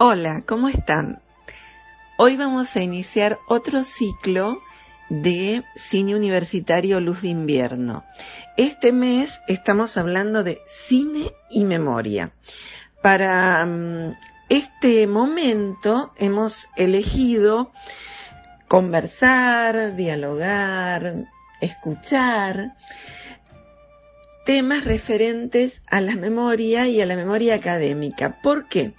Hola, ¿cómo están? Hoy vamos a iniciar otro ciclo de cine universitario Luz de Invierno. Este mes estamos hablando de cine y memoria. Para mm, este momento hemos elegido conversar, dialogar, escuchar temas referentes a la memoria y a la memoria académica. ¿Por qué?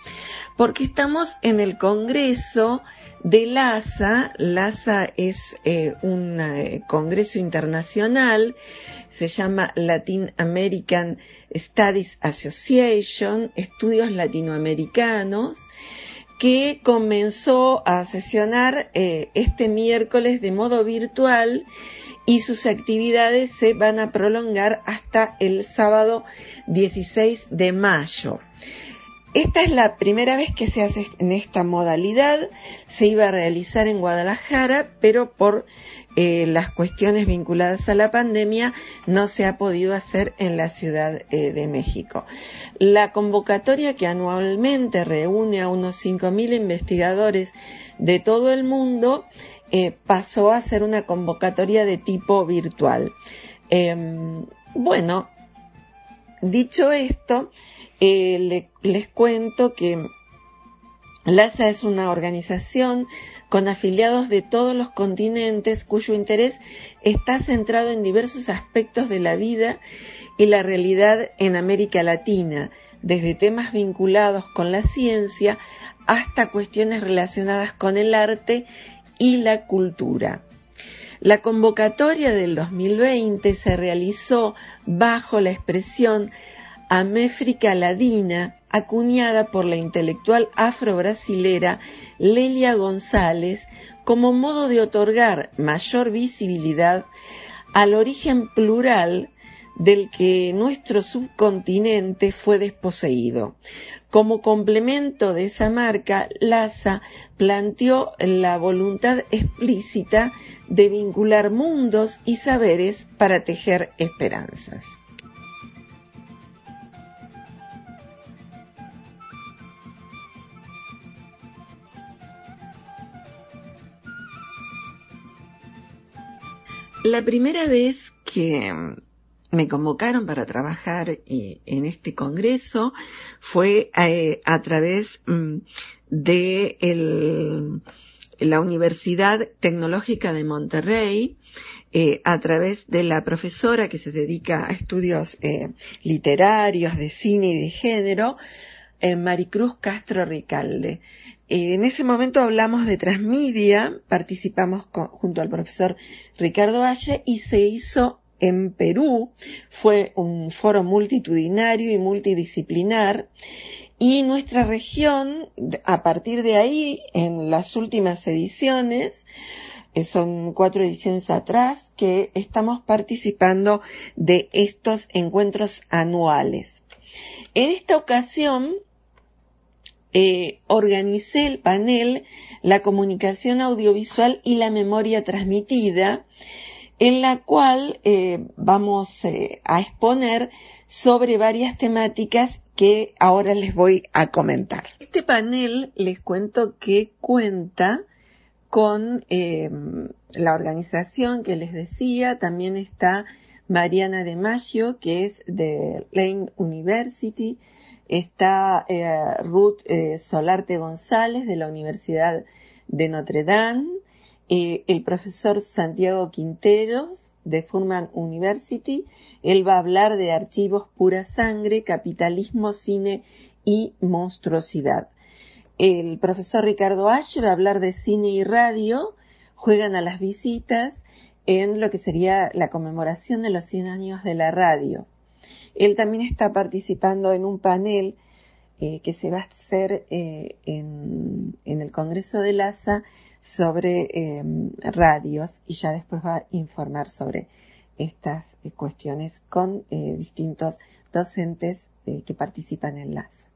Porque estamos en el Congreso de LASA. LASA es eh, un eh, congreso internacional, se llama Latin American Studies Association, Estudios Latinoamericanos, que comenzó a sesionar eh, este miércoles de modo virtual y sus actividades se van a prolongar hasta el sábado 16 de mayo. Esta es la primera vez que se hace en esta modalidad. Se iba a realizar en Guadalajara, pero por eh, las cuestiones vinculadas a la pandemia no se ha podido hacer en la Ciudad eh, de México. La convocatoria que anualmente reúne a unos 5.000 investigadores de todo el mundo eh, pasó a ser una convocatoria de tipo virtual. Em, bueno, dicho esto, eh, les cuento que LASA es una organización con afiliados de todos los continentes cuyo interés está centrado en diversos aspectos de la vida y la realidad en América Latina, desde temas vinculados con la ciencia hasta cuestiones relacionadas con el arte y la cultura. La convocatoria del 2020 se realizó bajo la expresión Améfrica Ladina, acuñada por la intelectual afro-brasilera Lelia González como modo de otorgar mayor visibilidad al origen plural del que nuestro subcontinente fue desposeído. Como complemento de esa marca, LASA planteó la voluntad explícita de vincular mundos y saberes para tejer esperanzas. La primera vez que me convocaron para trabajar eh, en este congreso fue eh, a través mm, de la Universidad Tecnológica de Monterrey, eh, a través de la profesora que se dedica a estudios literarios, de cine y de género, Maricruz Castro Ricalde. En ese momento hablamos de transmedia, participamos junto al profesor Ricardo Valle y se hizo en Perú, fue un foro multitudinario y multidisciplinar y nuestra región, a partir de ahí, en las últimas ediciones, eh, son cuatro ediciones atrás, que estamos participando de estos encuentros anuales. En esta ocasión eh, organicé el panel La comunicación audiovisual y la memoria transmitida, en la cual eh, vamos eh, a exponer sobre varias temáticas que ahora les voy a comentar. Este panel les cuento que cuenta con la organización que les decía, también está Mariana de Maggio, que es de Lane University, está eh, Ruth eh, Solarte González de la Universidad de Notre Dame, eh, el profesor Santiago Quinteros de Furman University. Él va a hablar de archivos pura sangre, capitalismo, cine y monstruosidad. El profesor Ricardo Ash va a hablar de cine y radio, juegan a las visitas en lo que sería la conmemoración de los 100 años de la radio. Él también está participando en un panel eh, que se va a hacer eh, en, el Congreso de LASA sobre eh, radios y ya después va a informar sobre estas cuestiones con distintos docentes que participan en LASA.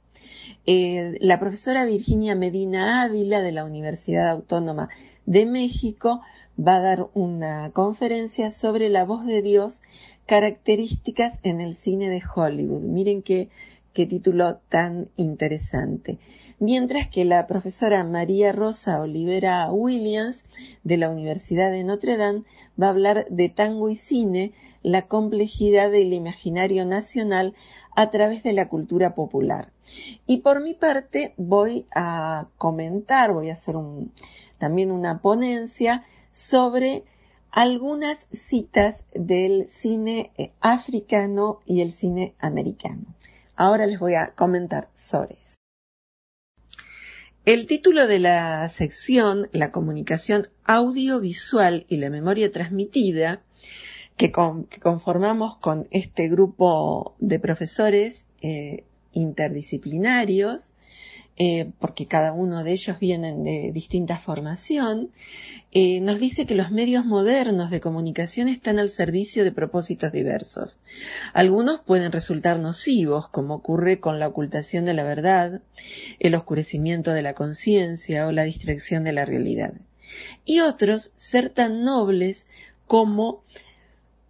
la profesora Virginia Medina Ávila de la Universidad Autónoma de México va a dar una conferencia sobre la voz de Dios características en el cine de Hollywood. Miren qué, qué título tan interesante. Mientras que la profesora María Rosa Olivera Williams de la Universidad de Notre Dame va a hablar de tango y cine, la complejidad del imaginario nacional a través de la cultura popular. Y por mi parte voy a comentar, voy a hacer también una ponencia sobre algunas citas del cine eh, africano y el cine americano. Ahora les voy a comentar sobre. El título de la sección, la comunicación audiovisual y la memoria transmitida, que, conformamos con este grupo de profesores eh, interdisciplinarios, eh, porque cada uno de ellos vienen de distinta formación, eh, nos dice que los medios modernos de comunicación están al servicio de propósitos diversos. Algunos pueden resultar nocivos, como ocurre con la ocultación de la verdad, el oscurecimiento de la conciencia o la distracción de la realidad. Y otros ser tan nobles como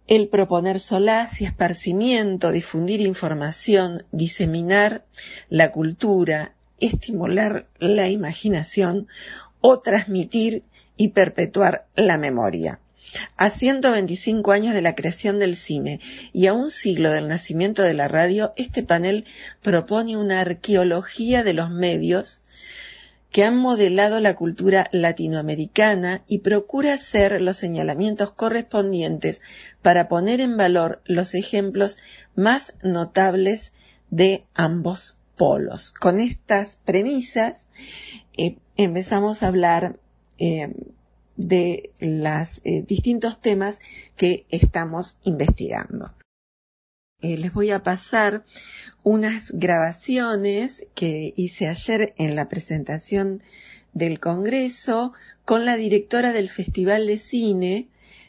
el proponer solaz y esparcimiento, difundir información, diseminar la cultura, estimular la imaginación o transmitir y perpetuar la memoria. A 125 años de la creación del cine y a un siglo del nacimiento de la radio, este panel propone una arqueología de los medios que han modelado la cultura latinoamericana y procura hacer los señalamientos correspondientes para poner en valor los ejemplos más notables de ambos polos. Con estas premisas eh, empezamos a hablar eh, de los eh, distintos temas que estamos investigando. les voy a pasar unas grabaciones que hice ayer en la presentación del Congreso con la directora del Festival de Cine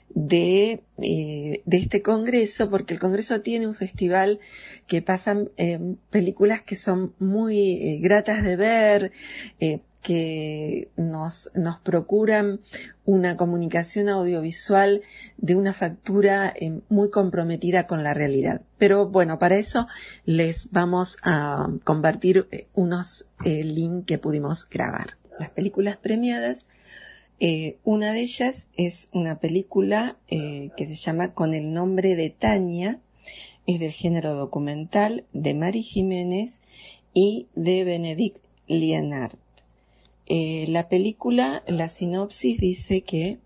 de, eh, de este Congreso, porque el Congreso tiene un festival que pasan eh, películas que son muy eh, gratas de ver, que nos, nos procuran una comunicación audiovisual de una factura muy comprometida con la realidad. Pero bueno, para eso les vamos a compartir unos links que pudimos grabar. Las películas premiadas eh, una de ellas es una película eh, que se llama Con el nombre de Tania, es del género documental de Mari Jiménez y de Benedict Lienart. Eh, la película, la sinopsis dice que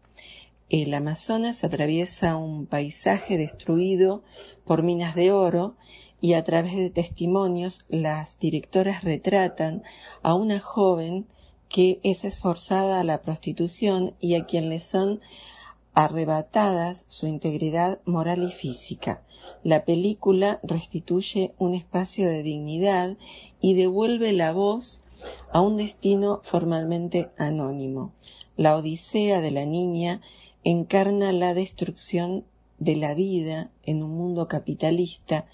el Amazonas atraviesa un paisaje destruido por minas de oro y a través de testimonios las directoras retratan a una joven que es esforzada a la prostitución y a quien le son arrebatadas su integridad moral y física. La película restituye un espacio de dignidad y devuelve la voz a un destino formalmente anónimo. La Odisea de la niña encarna la destrucción de la vida en un mundo capitalista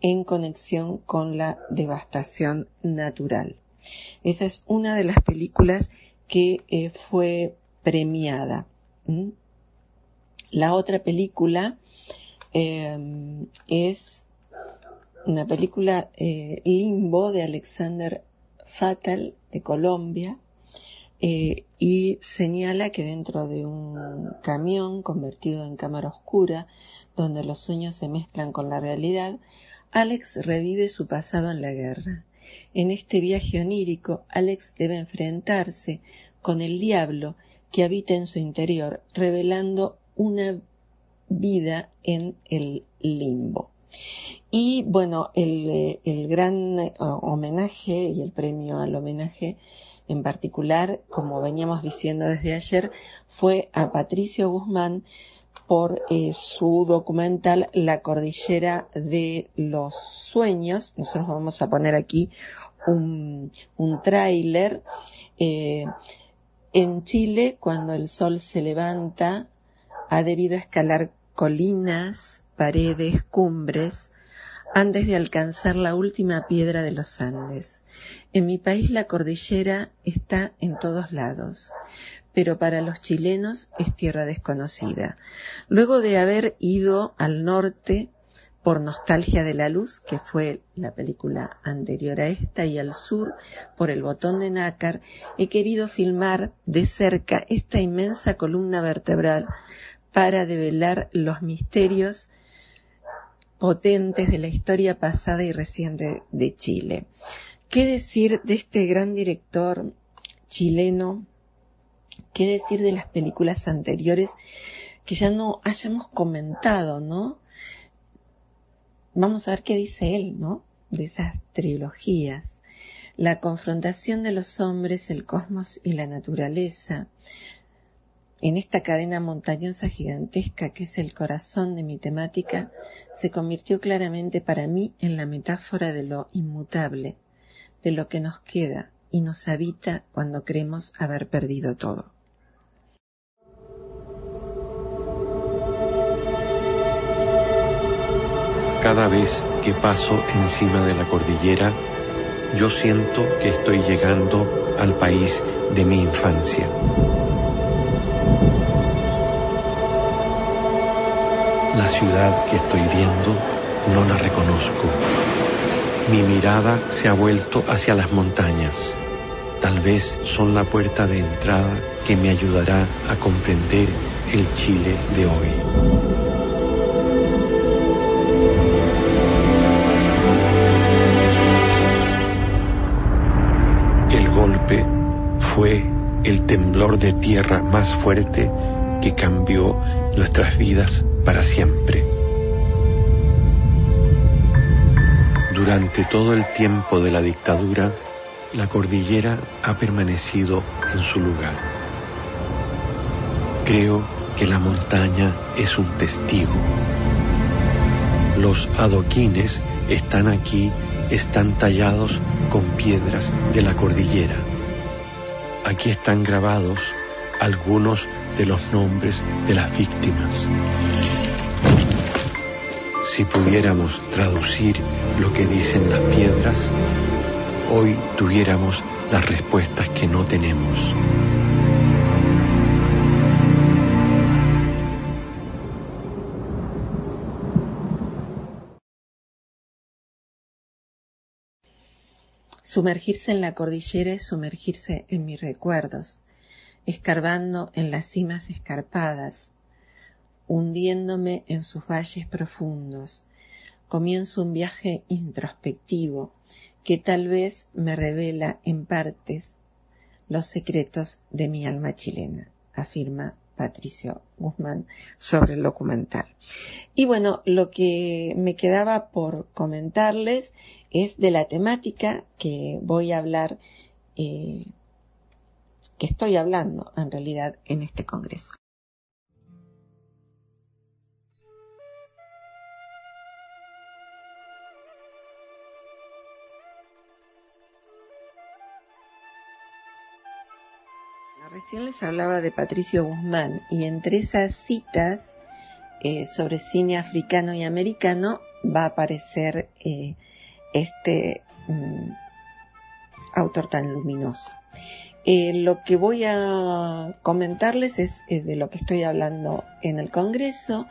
en conexión con la devastación natural. Esa es una de las películas que eh, fue premiada. La otra película em, es una película eh, Limbo de Alexander Fatal de Colombia eh, y señala que dentro de un camión convertido en cámara oscura, donde los sueños se mezclan con la realidad, Alex revive su pasado en la guerra en este viaje onírico, Alex debe enfrentarse con el diablo que habita en su interior, revelando una vida en el limbo. Y bueno, el, gran eh, homenaje y el premio al homenaje en particular, como veníamos diciendo desde ayer, fue a Patricio Guzmán por eh, su documental La cordillera de los sueños. Nosotros vamos a poner aquí un, un tráiler. Eh, en Chile, cuando el sol se levanta, ha debido escalar colinas, paredes, cumbres, antes de alcanzar la última piedra de los Andes. En mi país la cordillera está en todos lados, pero para los chilenos es tierra desconocida. Luego de haber ido al norte por Nostalgia de la Luz, que fue la película anterior a esta, y al sur, por El Botón de Nácar, he querido filmar de cerca esta inmensa columna vertebral para develar los misterios potentes de la historia pasada y reciente de Chile. ¿Qué decir de este gran director chileno? ¿Qué decir de las películas anteriores que ya no hayamos comentado, no? Vamos a ver qué dice él, ¿no? De esas trilogías. La confrontación de los hombres, el cosmos y la naturaleza, en esta cadena montañosa gigantesca que es el corazón de mi temática, se convirtió claramente para mí en la metáfora de lo inmutable, de lo que nos queda y nos habita cuando creemos haber perdido todo. Cada vez que paso encima de la cordillera, yo siento que estoy llegando al país de mi infancia. La ciudad que estoy viendo no la reconozco. Mi mirada se ha vuelto hacia las montañas. Tal vez son la puerta de entrada que me ayudará a comprender el Chile de hoy. El golpe fue el temblor de tierra más fuerte que cambió nuestras vidas para siempre. Durante todo el tiempo de la dictadura, la cordillera ha permanecido en su lugar. Creo que la montaña es un testigo. Los adoquines están aquí, están tallados con piedras de la cordillera. Aquí están grabados algunos de los nombres de las víctimas. Si pudiéramos traducir lo que dicen las piedras, hoy tuviéramos las respuestas que no tenemos. Sumergirse en la cordillera es sumergirse en mis recuerdos, escarbando en las cimas escarpadas, hundiéndome en sus valles profundos. Comienzo un viaje introspectivo que tal vez me revela en partes los secretos de mi alma chilena, afirma Patricio Guzmán sobre el documental. Y bueno, lo que me quedaba por comentarles es de la temática que voy a hablar eh, que estoy hablando en realidad en este Congreso. Recién les hablaba de Patricio Guzmán y entre esas citas eh, sobre cine africano y americano va a aparecer eh, este mm, autor tan luminoso. Eh, lo que voy a comentarles es, de lo que estoy hablando en el Congreso,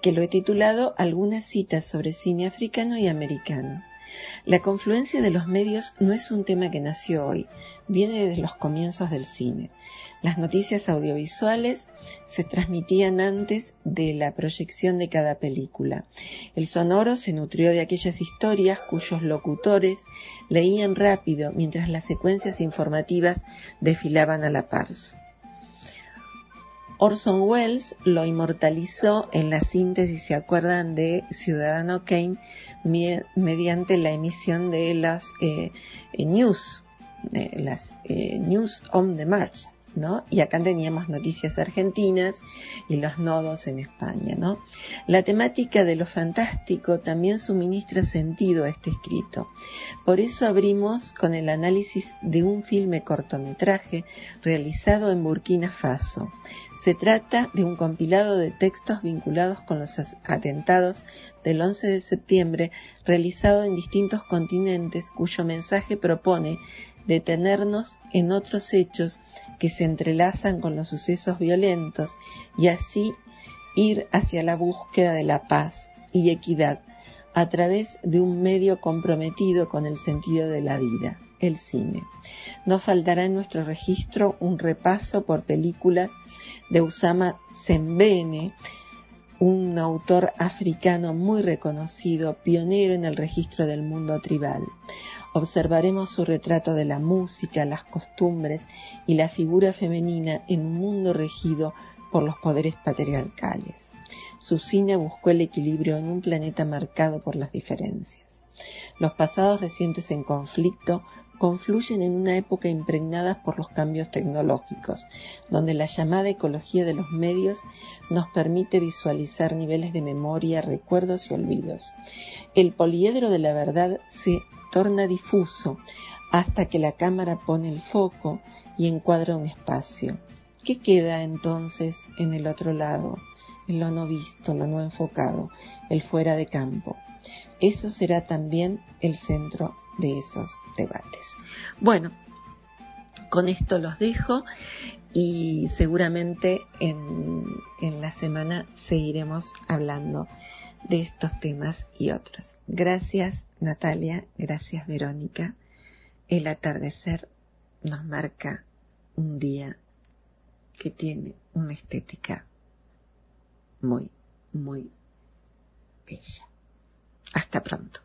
que lo he titulado Algunas citas sobre cine africano y americano. La confluencia de los medios no es un tema que nació hoy, viene desde los comienzos del cine. Las noticias audiovisuales se transmitían antes de la proyección de cada película. El sonoro se nutrió de aquellas historias cuyos locutores leían rápido mientras las secuencias informativas desfilaban a la par. Orson Welles lo inmortalizó en la síntesis, ¿se acuerdan?, de Ciudadano Kane mediante la emisión de las eh, news, eh, las eh, news on the march, y acá teníamos noticias argentinas y los nodos en España, ¿no? La temática de lo fantástico también suministra sentido a este escrito. Por eso abrimos con el análisis de un filme cortometraje realizado en Burkina Faso. Se trata de un compilado de textos vinculados con los atentados del 11 de septiembre realizado en distintos continentes cuyo mensaje propone detenernos en otros hechos que se entrelazan con los sucesos violentos y así ir hacia la búsqueda de la paz, y equidad a través de un medio comprometido con el sentido de la vida, el cine. No faltará en nuestro registro un repaso por películas de Usama Sembene, un autor africano muy reconocido, pionero en el registro del mundo tribal. Observaremos su retrato de la música, las costumbres y la figura femenina en un mundo regido por los poderes patriarcales. Su cine buscó el equilibrio en un planeta marcado por las diferencias. Los pasados recientes en conflicto confluyen en una época impregnada por los cambios tecnológicos, donde la llamada ecología de los medios nos permite visualizar niveles de memoria, recuerdos y olvidos. El poliedro de la verdad se torna difuso hasta que la cámara pone el foco y encuadra un espacio. ¿Qué queda entonces en el otro lado? En lo no visto, lo no enfocado, el fuera de campo. Eso será también el centro de esos debates. Bueno, con esto los dejo y seguramente en, en, la semana seguiremos hablando de estos temas y otros. Gracias Natalia, gracias Verónica. El atardecer nos marca un día que tiene una estética muy, muy bella. Hasta pronto.